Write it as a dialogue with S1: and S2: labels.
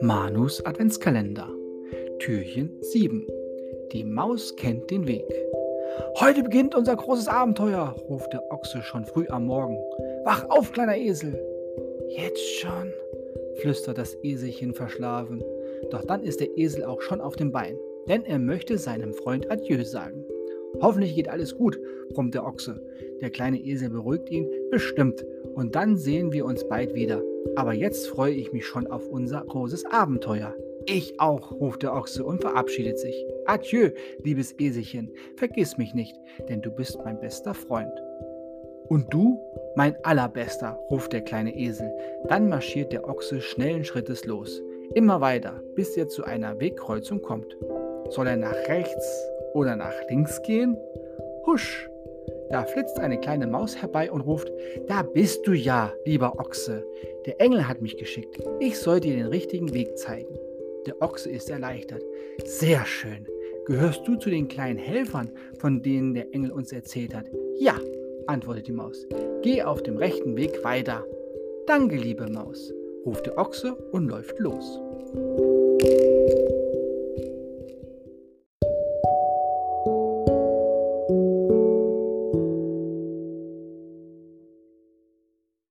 S1: Manus Adventskalender. Türchen 7. Die Maus kennt den Weg. Heute beginnt unser großes Abenteuer, ruft der Ochse schon früh am Morgen. Wach auf, kleiner Esel! Jetzt schon, flüstert das Eselchen verschlafen. Doch dann ist der Esel auch schon auf dem Bein, denn er möchte seinem Freund Adieu sagen. Hoffentlich geht alles gut, brummt der Ochse. Der kleine Esel beruhigt ihn, bestimmt. Und dann sehen wir uns bald wieder. Aber jetzt freue ich mich schon auf unser großes Abenteuer. Ich auch, ruft der Ochse und verabschiedet sich. Adieu, liebes Eselchen, vergiss mich nicht, denn du bist mein bester Freund. Und du, mein allerbester, ruft der kleine Esel. Dann marschiert der Ochse schnellen Schrittes los. Immer weiter, bis er zu einer Wegkreuzung kommt. Soll er nach rechts oder nach links gehen? Husch! Da flitzt eine kleine Maus herbei und ruft, da bist du ja, lieber Ochse. Der Engel hat mich geschickt. Ich soll dir den richtigen Weg zeigen. Der Ochse ist erleichtert. Sehr schön. Gehörst du zu den kleinen Helfern, von denen der Engel uns erzählt hat? Ja, antwortet die Maus. Geh auf dem rechten Weg weiter. Danke, liebe Maus, ruft der Ochse und läuft los.